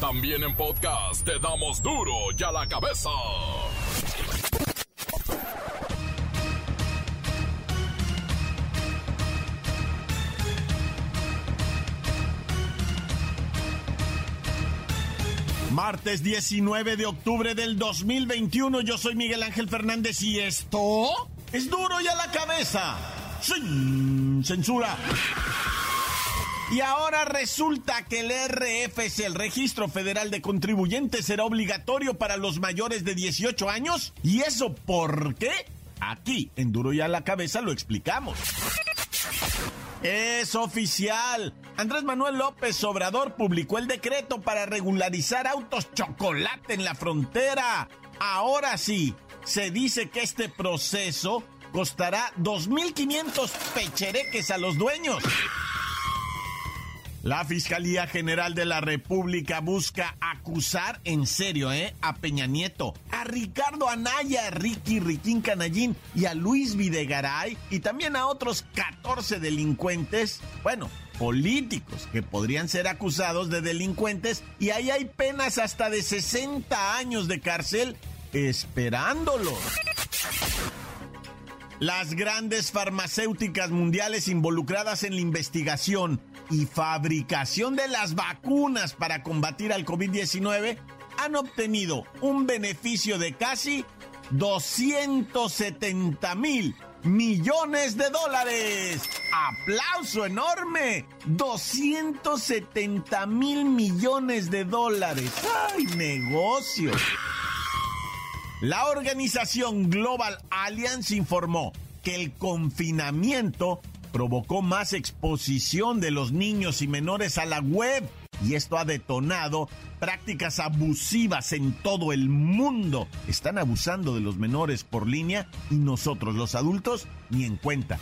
También en podcast te damos duro y a la cabeza. Martes 19 de octubre del 2021, yo soy Miguel Ángel Fernández y esto es duro y a la cabeza. Sin censura. Y ahora resulta que el RFC, el Registro Federal de Contribuyentes, será obligatorio para los mayores de 18 años. ¿Y eso por qué? Aquí, en Duro y a la cabeza, lo explicamos. Es oficial. Andrés Manuel López Obrador publicó el decreto para regularizar autos chocolate en la frontera. Ahora sí, se dice que este proceso costará 2.500 pechereques a los dueños. La Fiscalía General de la República busca acusar en serio, ¿eh? A Peña Nieto, a Ricardo Anaya, Ricky Riquín Canallín y a Luis Videgaray y también a otros 14 delincuentes, bueno, políticos que podrían ser acusados de delincuentes y ahí hay penas hasta de 60 años de cárcel esperándolos. Las grandes farmacéuticas mundiales involucradas en la investigación y fabricación de las vacunas para combatir al COVID-19 han obtenido un beneficio de casi 270 mil millones de dólares. ¡Aplauso enorme! 270 mil millones de dólares. ¡Ay, negocio! La organización Global Alliance informó que el confinamiento provocó más exposición de los niños y menores a la web y esto ha detonado prácticas abusivas en todo el mundo. Están abusando de los menores por línea y nosotros los adultos ni en cuenta.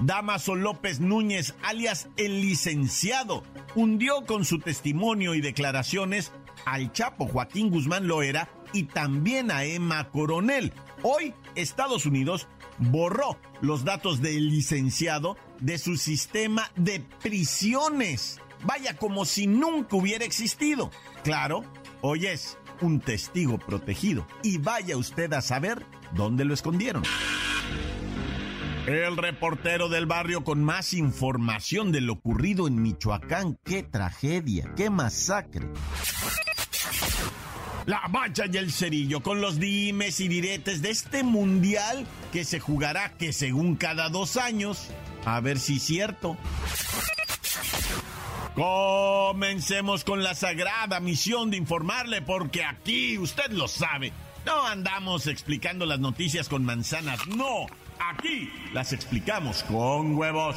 Damaso López Núñez, alias el licenciado, hundió con su testimonio y declaraciones al Chapo Joaquín Guzmán Loera y también a Emma Coronel. Hoy Estados Unidos borró los datos del licenciado de su sistema de prisiones. Vaya como si nunca hubiera existido. Claro, hoy es un testigo protegido. Y vaya usted a saber dónde lo escondieron. El reportero del barrio con más información de lo ocurrido en Michoacán. ¡Qué tragedia! ¡Qué masacre! La Bacha y el Cerillo con los dimes y diretes de este mundial que se jugará que según cada dos años. A ver si es cierto. Comencemos con la sagrada misión de informarle porque aquí usted lo sabe. No andamos explicando las noticias con manzanas, no. Aquí las explicamos con huevos.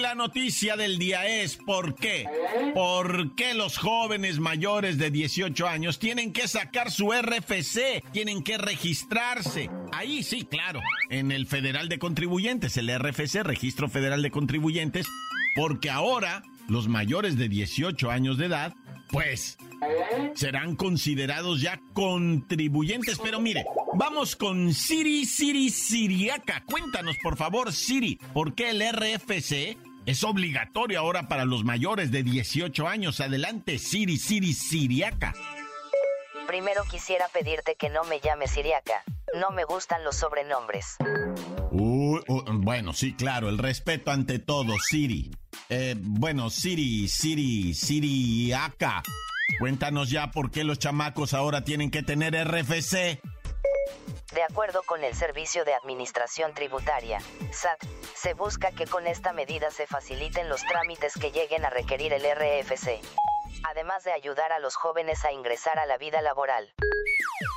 La noticia del día es ¿por qué? ¿Por qué los jóvenes mayores de 18 años tienen que sacar su RFC? Tienen que registrarse. Ahí sí, claro, en el Federal de Contribuyentes, el RFC, Registro Federal de Contribuyentes, porque ahora los mayores de 18 años de edad, pues serán considerados ya contribuyentes. Pero mire, vamos con Siri, Siri, Siriaca. Cuéntanos, por favor, Siri, ¿por qué el RFC es obligatorio ahora para los mayores de 18 años? Adelante, Siri, Siri, Siriaca. Primero quisiera pedirte que no me llames Siriaca. No me gustan los sobrenombres. Uy, uh, bueno, sí, claro, el respeto ante todo, Siri. Eh, bueno, Siri, Siri, Siriaca. Cuéntanos ya por qué los chamacos ahora tienen que tener RFC. De acuerdo con el Servicio de Administración Tributaria, SAT, se busca que con esta medida se faciliten los trámites que lleguen a requerir el RFC, además de ayudar a los jóvenes a ingresar a la vida laboral.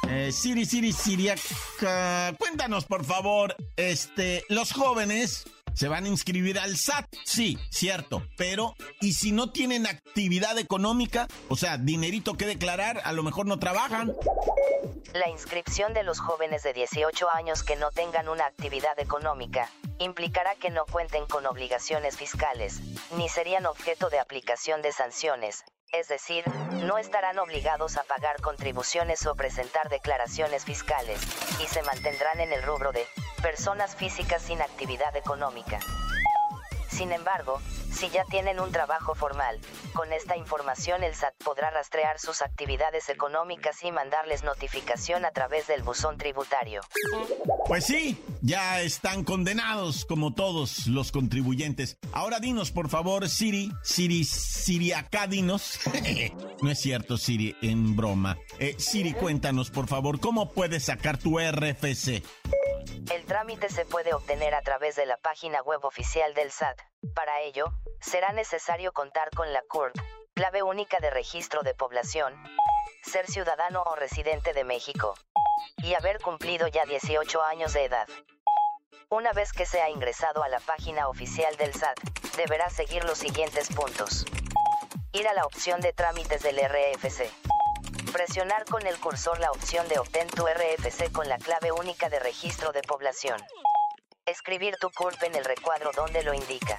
Eh, Siri, Siri, Siriaca, cuéntanos por favor, este, los jóvenes se van a inscribir al SAT. Sí, cierto, pero ¿y si no tienen actividad económica? O sea, dinerito que declarar, a lo mejor no trabajan. La inscripción de los jóvenes de 18 años que no tengan una actividad económica implicará que no cuenten con obligaciones fiscales, ni serían objeto de aplicación de sanciones, es decir, no estarán obligados a pagar contribuciones o presentar declaraciones fiscales, y se mantendrán en el rubro de personas físicas sin actividad económica. Sin embargo, si ya tienen un trabajo formal, con esta información el SAT podrá rastrear sus actividades económicas y mandarles notificación a través del buzón tributario. Pues sí, ya están condenados como todos los contribuyentes. Ahora dinos, por favor, Siri, Siri, Siri, acá dinos. no es cierto, Siri, en broma. Eh, Siri, cuéntanos, por favor, ¿cómo puedes sacar tu RFC? El trámite se puede obtener a través de la página web oficial del SAT. Para ello, será necesario contar con la CURP, clave única de registro de población, ser ciudadano o residente de México, y haber cumplido ya 18 años de edad. Una vez que se ha ingresado a la página oficial del SAT, deberá seguir los siguientes puntos. Ir a la opción de trámites del RFC. Presionar con el cursor la opción de Obtén tu RFC con la clave única de registro de población. Escribir tu CURP en el recuadro donde lo indica.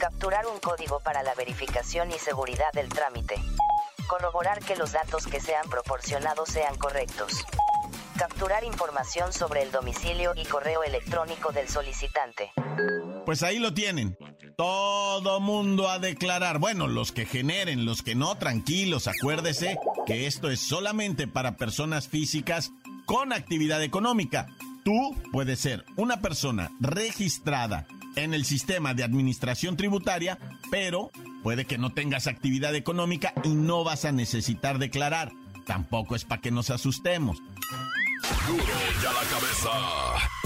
Capturar un código para la verificación y seguridad del trámite. Corroborar que los datos que sean proporcionados sean correctos. Capturar información sobre el domicilio y correo electrónico del solicitante. Pues ahí lo tienen. Todo mundo a declarar. Bueno, los que generen, los que no, tranquilos, acuérdese que esto es solamente para personas físicas con actividad económica. Tú puedes ser una persona registrada en el sistema de administración tributaria, pero puede que no tengas actividad económica y no vas a necesitar declarar. Tampoco es para que nos asustemos. La cabeza.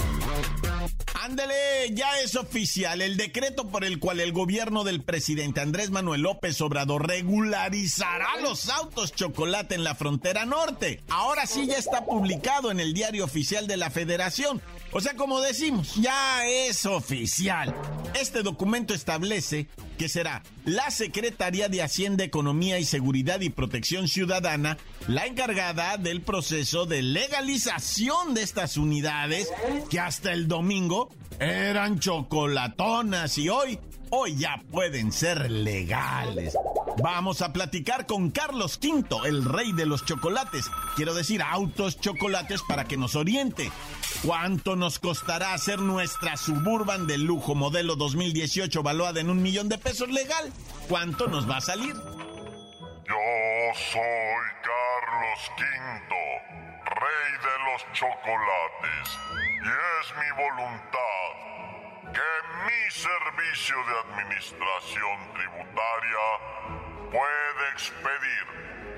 Ándele, ya es oficial el decreto por el cual el gobierno del presidente Andrés Manuel López Obrador regularizará los autos chocolate en la frontera norte. Ahora sí ya está publicado en el diario oficial de la federación. O sea, como decimos, ya es oficial. Este documento establece que será la Secretaría de Hacienda, Economía y Seguridad y Protección Ciudadana la encargada del proceso de legalización de estas unidades que hasta el domingo eran chocolatonas y hoy, hoy ya pueden ser legales. Vamos a platicar con Carlos V, el rey de los chocolates. Quiero decir, autos chocolates para que nos oriente. ¿Cuánto nos costará hacer nuestra Suburban de lujo modelo 2018 valuada en un millón de pesos legal? ¿Cuánto nos va a salir? Yo soy Carlos V, rey de los chocolates, y es mi voluntad que mi servicio de administración tributaria puede expedir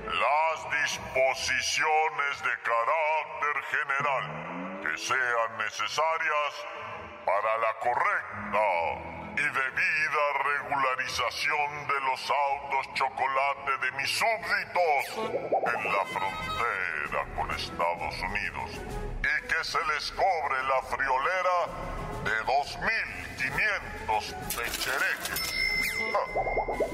las disposiciones de carácter general que sean necesarias para la correcta y debida regularización de los autos chocolate de mis súbditos en la frontera con Estados Unidos y que se les cobre la friolera de 2.500 pechereques.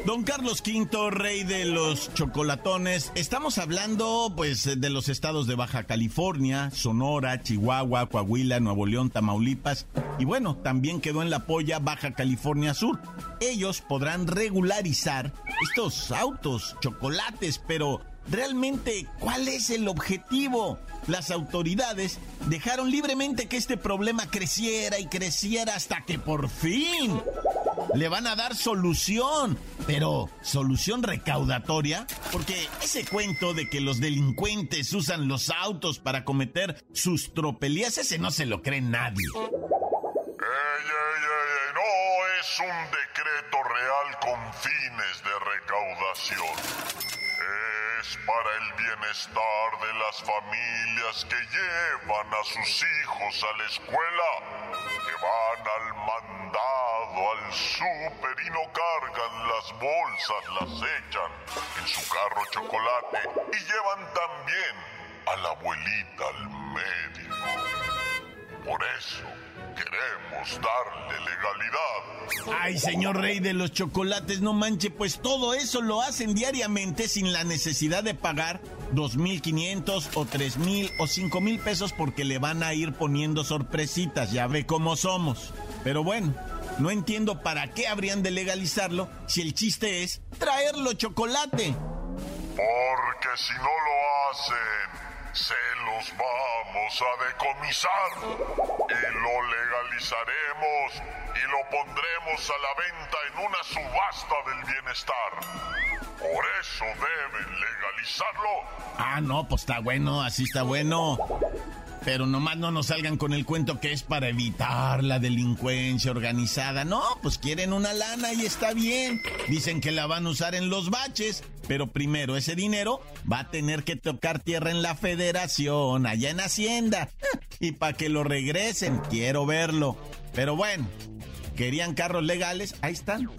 Don Carlos V, rey de los chocolatones, estamos hablando pues de los estados de Baja California, Sonora, Chihuahua, Coahuila, Nuevo León, Tamaulipas y bueno, también quedó en la polla Baja California Sur. Ellos podrán regularizar estos autos, chocolates, pero realmente, ¿cuál es el objetivo? Las autoridades dejaron libremente que este problema creciera y creciera hasta que por fin le van a dar solución, pero solución recaudatoria, porque ese cuento de que los delincuentes usan los autos para cometer sus tropelías, ese no se lo cree nadie. ¡Ey, ey, ey! No es un decreto real con fines de recaudación. Es para el bienestar de las familias que llevan a sus hijos a la escuela, súper y no cargan las bolsas, las echan en su carro chocolate y llevan también a la abuelita al médico. Por eso, queremos darle legalidad. Ay, señor rey de los chocolates, no manche, pues todo eso lo hacen diariamente sin la necesidad de pagar 2.500 o 3.000 o 5.000 pesos porque le van a ir poniendo sorpresitas, ya ve cómo somos. Pero bueno, no entiendo para qué habrían de legalizarlo si el chiste es traerlo chocolate. Porque si no lo hacen, se los vamos a decomisar y lo legalizaremos y lo pondremos a la venta en una subasta del bienestar. Por eso deben legalizarlo. Ah, no, pues está bueno, así está bueno. Pero nomás no nos salgan con el cuento que es para evitar la delincuencia organizada. No, pues quieren una lana y está bien. Dicen que la van a usar en los baches. Pero primero ese dinero va a tener que tocar tierra en la federación, allá en Hacienda. Y para que lo regresen, quiero verlo. Pero bueno, querían carros legales, ahí están.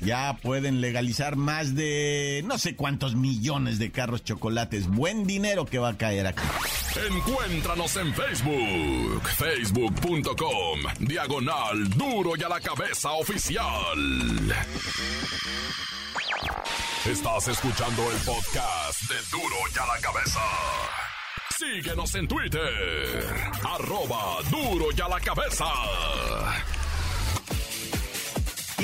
Ya pueden legalizar más de no sé cuántos millones de carros chocolates. Buen dinero que va a caer aquí. Encuéntranos en Facebook, facebook.com, diagonal duro y a la cabeza oficial. Estás escuchando el podcast de duro y a la cabeza. Síguenos en Twitter, arroba duro y a la cabeza.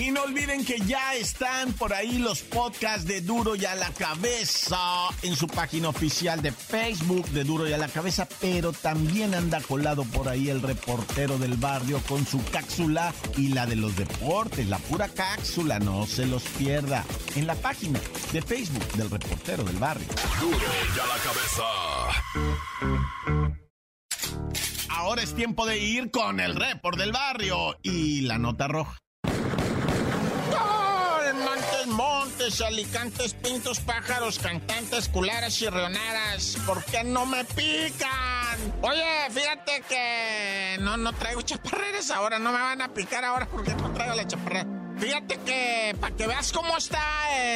Y no olviden que ya están por ahí los podcasts de Duro y a la Cabeza en su página oficial de Facebook de Duro y a la Cabeza, pero también anda colado por ahí el reportero del barrio con su cápsula y la de los deportes, la pura cápsula, no se los pierda, en la página de Facebook del reportero del barrio. Duro y a la Cabeza. Ahora es tiempo de ir con el report del barrio y la nota roja. Montes, alicantes, pintos, pájaros, cantantes, cularas y reonaras. ¿Por qué no me pican? Oye, fíjate que no, no traigo chaparreras ahora, no me van a picar ahora porque no traigo la chaparrera. Fíjate que para que veas cómo está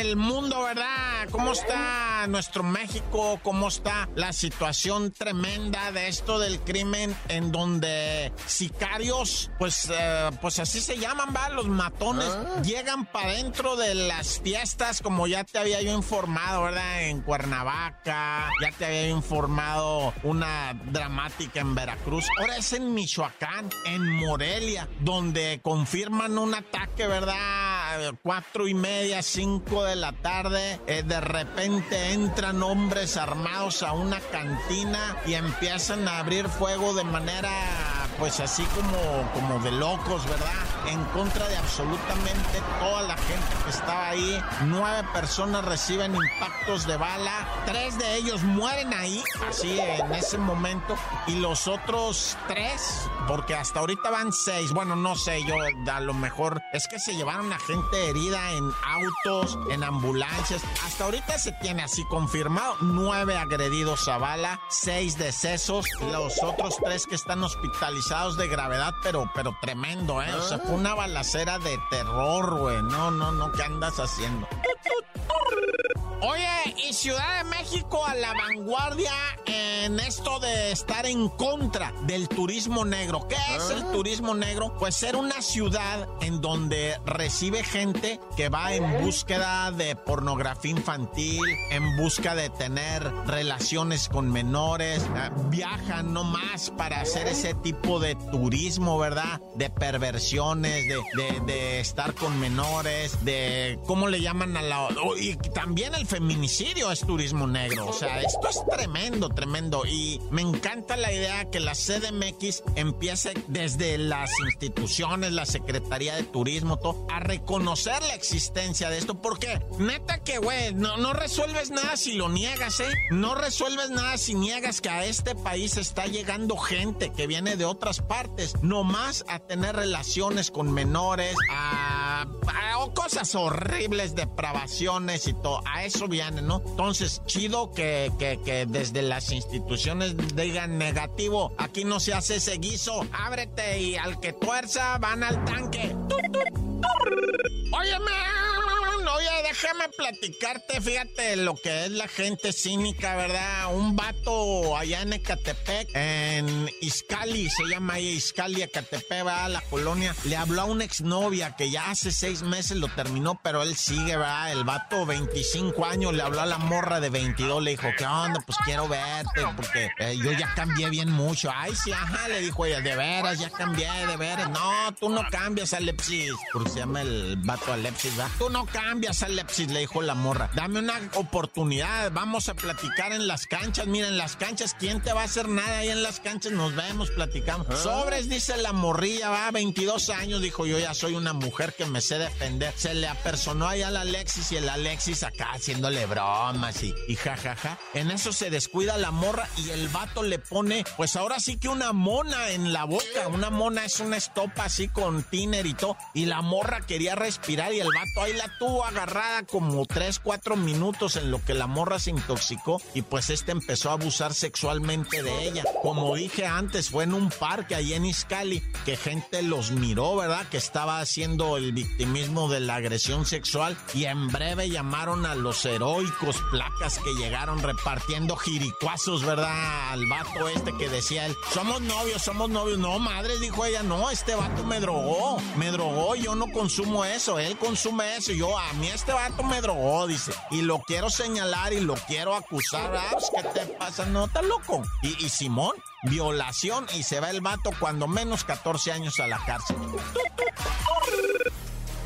el mundo, ¿verdad? Cómo está nuestro México, cómo está la situación tremenda de esto del crimen en donde sicarios, pues, eh, pues así se llaman, ¿va? Los matones ah. llegan para dentro de las fiestas, como ya te había yo informado, ¿verdad? En Cuernavaca, ya te había informado una dramática en Veracruz. Ahora es en Michoacán, en Morelia, donde confirman un ataque, ¿verdad? Cuatro y media, cinco de la tarde, eh, de repente entran hombres armados a una cantina y empiezan a abrir fuego de manera, pues así como, como de locos, ¿verdad? En contra de absolutamente toda la gente que estaba ahí. Nueve personas reciben impactos de bala, tres de ellos mueren ahí, así en ese momento, y los otros tres, porque hasta ahorita van seis, bueno, no sé, yo a lo mejor es que se llevaron a gente herida en autos, en ambulancias. Hasta ahorita se tiene así confirmado nueve agredidos a bala, seis decesos, los otros tres que están hospitalizados de gravedad, pero, pero tremendo, ¿eh? O sea, fue una balacera de terror, güey. No, no, no, ¿qué andas haciendo? Oye, y Ciudad de México a la vanguardia en esto de estar en contra del turismo negro. ¿Qué es el ah. turismo negro? Pues ser una ciudad en donde recibe gente que va en búsqueda de pornografía infantil, en busca de tener relaciones con menores, eh, viajan no más para hacer ese tipo de turismo, ¿verdad? De perversiones, de, de estar con menores, de, ¿cómo le llaman a la... Y también el feminicidio es turismo negro. O sea, esto es tremendo, tremendo. Y me encanta la idea que la CDMX empiece desde las instituciones, la Secretaría de Turismo, todo, a reconocer la existencia de esto. Porque, neta que, güey, no, resuelves nada si lo niegas, ¿eh? No resuelves nada si niegas que a este país está llegando gente que viene de otras partes, nomás a tener relaciones con menores, a, a cosas horribles, depravaciones y todo. A eso viene, ¿no? Entonces, chido que, que, desde las instituciones digan negativo. Aquí no se hace ese guiso. Ábrete y al que tuerza van al tanque. Óyeme Oye, déjame platicarte, fíjate lo que es la gente cínica, ¿verdad? Un vato allá en Ecatepec, en Izcali, se llama ahí Izcali, Ecatepec, a la colonia, le habló a una exnovia que ya hace seis meses lo terminó, pero él sigue, ¿verdad? El vato, 25 años, le habló a la morra de 22, le dijo, ¿qué onda? Pues quiero verte, porque eh, yo ya cambié bien mucho. Ay, sí, ajá, le dijo ella, de veras, ya cambié, de veras. No, tú no cambias, Alepsis, porque se llama el vato Alepsis, ¿verdad? Tú no cambias, Alepsis, le dijo la morra. Dame una oportunidad, vamos a platicar en las canchas. Mira, en las canchas, ¿quién te va a hacer nada ahí en las canchas? Nos vemos, platicamos. ¿Ah? Sobres, dice la morrilla, va, 22 años, dijo yo ya soy una mujer que me sé defender. Se le apersonó ahí al Alexis y el Alexis acá haciéndole bromas y, y jajaja. En eso se descuida la morra y el vato le pone, pues ahora sí que una mona en la boca. Una mona es una estopa así con tiner y todo. Y la morra quería respirar y el vato ahí la tuvo agarrada como 3, 4 minutos en lo que la morra se intoxicó y pues este empezó a abusar sexualmente de ella. Como dije antes, fue en un parque ahí en Iscali que gente los miró, ¿verdad? Que estaba haciendo el victimismo de la agresión sexual y en breve llamaron a los heroicos placas que llegaron repartiendo jiricuazos, ¿verdad? Al vato este que decía él, somos novios, somos novios. No, madre, dijo ella, no, este vato me drogó, me drogó, yo no consumo eso, él consume eso. Yo, a mí este vato me drogó, dice. Y lo quiero señalar y lo quiero acusar. Ah, pues, ¿qué te pasa? No, está loco. Y, y Simón, violación y se va el vato cuando menos 14 años a la cárcel.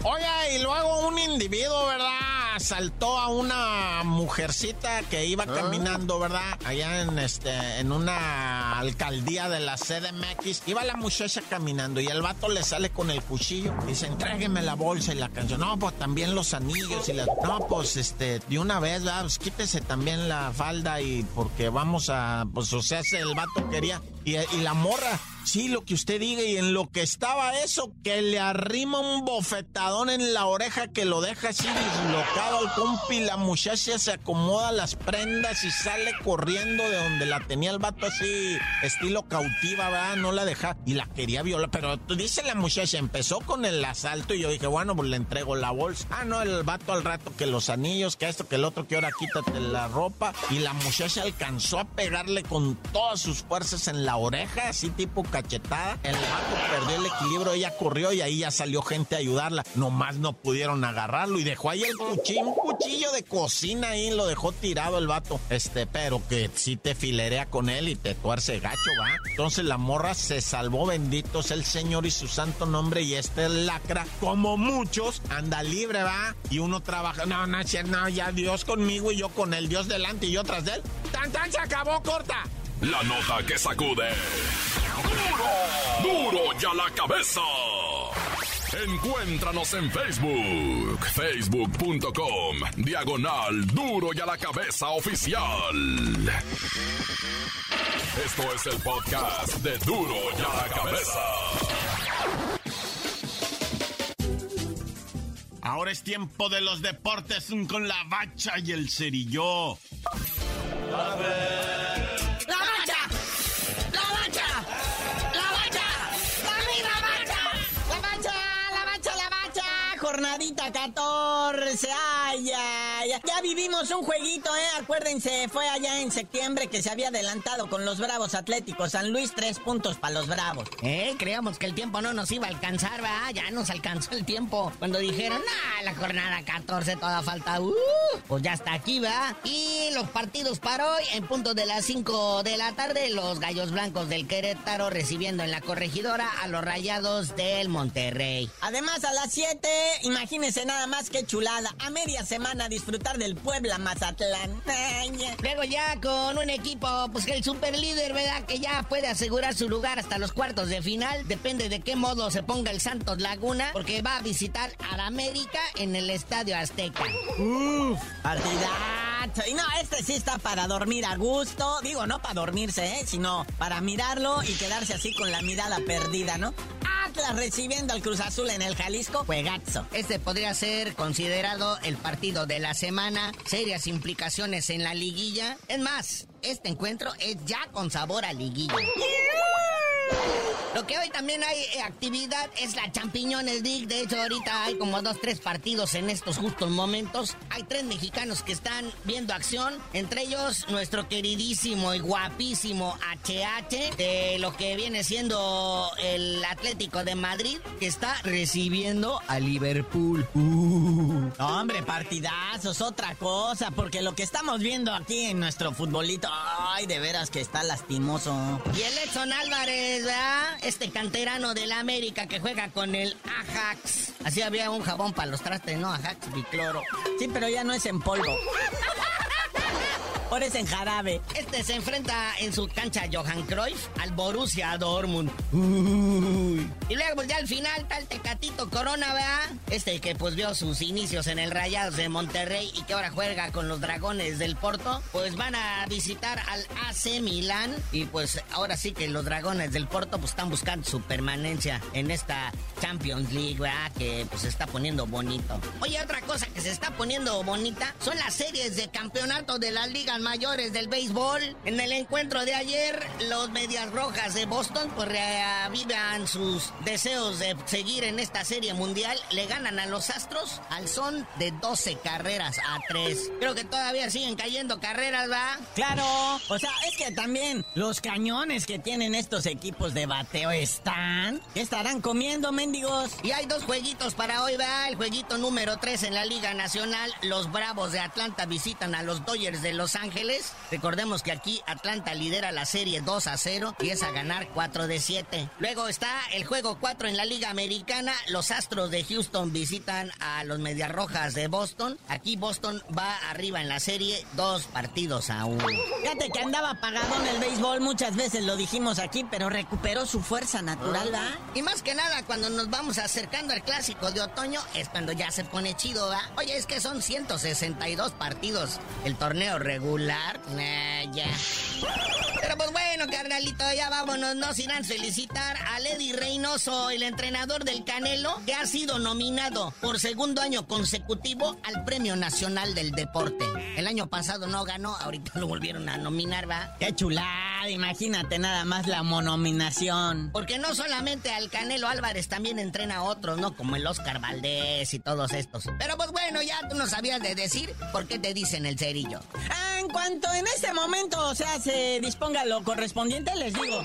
Oye, y luego un individuo, ¿verdad? Asaltó a una mujercita que iba ah. caminando, ¿verdad? Allá en este, en una alcaldía de la CDMX. Iba la muchacha caminando y el vato le sale con el cuchillo. Dice, entrégueme la bolsa y la canción. No, pues también los anillos y la. No, pues este, de una vez, ¿verdad? Pues quítese también la falda y porque vamos a. Pues o sea, el vato quería. y, y la morra Sí, lo que usted diga y en lo que estaba eso, que le arrima un bofetadón en la oreja que lo deja así dislocado al compi. La muchacha se acomoda las prendas y sale corriendo de donde la tenía el vato así, estilo cautiva, ¿verdad? No la deja y la quería violar. Pero dice la muchacha, empezó con el asalto y yo dije, bueno, pues le entrego la bolsa. Ah, no, el vato al rato que los anillos, que esto, que el otro, que ahora quítate la ropa. Y la muchacha alcanzó a pegarle con todas sus fuerzas en la oreja, así tipo El vato perdió el equilibrio, ella corrió y ahí ya salió gente a ayudarla. Nomás no pudieron agarrarlo y dejó ahí el cuchillo, un cuchillo de cocina ahí, lo dejó tirado el vato. Este, pero que sí te filerea con él y te tuerce gacho, va. Entonces la morra se salvó, bendito sea el Señor y su santo nombre. Y este lacra, como muchos, anda libre, va. Y uno trabaja, no, no, no, ya Dios conmigo y yo con él, Dios delante y yo tras de él. ¡Tan, tan! Se acabó, corta. La nota que sacude. ¡Duro! ¡Duro ya la cabeza! Encuéntranos en Facebook, facebook.com, diagonal duro y a la cabeza oficial. Esto es el podcast de duro y a la cabeza. Ahora es tiempo de los deportes con la bacha y el cerillo. A jornadita 14. Ay, ay, Ya vivimos un jueguito, ¿eh? Acuérdense, fue allá en septiembre que se había adelantado con los Bravos Atléticos. San Luis, tres puntos para los Bravos. Eh, creíamos que el tiempo no nos iba a alcanzar, ¿verdad? Ya nos alcanzó el tiempo. Cuando dijeron, ah, la jornada 14 toda falta. Uh, pues ya está aquí, ¿va? Y los partidos para hoy, en punto de las 5 de la tarde, los Gallos Blancos del Querétaro recibiendo en la corregidora a los Rayados del Monterrey. Además, a las 7 Imagínense nada más que chulada. A media semana disfrutar del Puebla Mazatlán. Luego ya con un equipo, pues que el super líder, ¿verdad? Que ya puede asegurar su lugar hasta los cuartos de final. Depende de qué modo se ponga el Santos Laguna, porque va a visitar a América en el Estadio Azteca. Uf, partidazo. Y no, este sí está para dormir a gusto. Digo, no para dormirse, ¿eh? Sino para mirarlo y quedarse así con la mirada perdida, ¿no? Atlas recibiendo al Cruz Azul en el Jalisco, juegazo. Este podría ser considerado el partido de la semana, serias implicaciones en la liguilla. Es más, este encuentro es ya con sabor a liguilla. Lo que hoy también hay eh, actividad es la Champiñones League. De hecho, ahorita hay como dos, tres partidos en estos justos momentos. Hay tres mexicanos que están viendo acción. Entre ellos, nuestro queridísimo y guapísimo HH, de lo que viene siendo el Atlético de Madrid, que está recibiendo a Liverpool. Uh. hombre, partidazos, otra cosa, porque lo que estamos viendo aquí en nuestro futbolito, ay, de veras que está lastimoso. Y el Edson Álvarez, ¿verdad? Este canterano del América que juega con el Ajax. Así había un jabón para los trastes, ¿no? Ajax, bicloro. Sí, pero ya no es en polvo. Por en jarabe. Este se enfrenta en su cancha Johan Cruyff al Borussia Dortmund. Y luego pues, ya al final tal Tecatito Corona, ¿verdad? Este que pues vio sus inicios en el Rayados de Monterrey y que ahora juega con los Dragones del Porto, pues van a visitar al AC Milán y pues ahora sí que los Dragones del Porto pues están buscando su permanencia en esta Champions League, ¿verdad? Que pues se está poniendo bonito. Oye, otra cosa que se está poniendo bonita son las series de campeonato de la Liga mayores del béisbol. En el encuentro de ayer, los Medias Rojas de Boston pues reavivan sus deseos de seguir en esta serie mundial. Le ganan a los Astros al son de 12 carreras a 3. Creo que todavía siguen cayendo carreras, ¿va? Claro. O sea, es que también los cañones que tienen estos equipos de bateo están. ¿Qué estarán comiendo, mendigos? Y hay dos jueguitos para hoy, ¿va? El jueguito número 3 en la Liga Nacional. Los Bravos de Atlanta visitan a los Dodgers de Los Ángeles Ángeles. Recordemos que aquí Atlanta lidera la serie 2 a 0 y es a ganar 4 de 7. Luego está el juego 4 en la Liga Americana. Los Astros de Houston visitan a los Medias Rojas de Boston. Aquí Boston va arriba en la serie, dos partidos a uno. Fíjate que andaba apagado en el béisbol, muchas veces lo dijimos aquí, pero recuperó su fuerza natural, ¿va? Y más que nada, cuando nos vamos acercando al clásico de otoño, es cuando ya se pone chido, ¿va? Oye, es que son 162 partidos el torneo regular ya. Pero pues bueno, carnalito, ya vámonos, no sin felicitar a Lady Reynoso, el entrenador del Canelo, que ha sido nominado por segundo año consecutivo al Premio Nacional del Deporte. El año pasado no ganó, ahorita lo volvieron a nominar, ¿va? ¡Qué chulada! Imagínate nada más la monominación. Porque no solamente al Canelo Álvarez también entrena a otros, ¿no? Como el Oscar Valdés y todos estos. Pero pues bueno, ya tú no sabías de decir por qué te dicen el cerillo. Ah, en cuanto en este momento, o sea, se disponga lo correspondiente, les digo.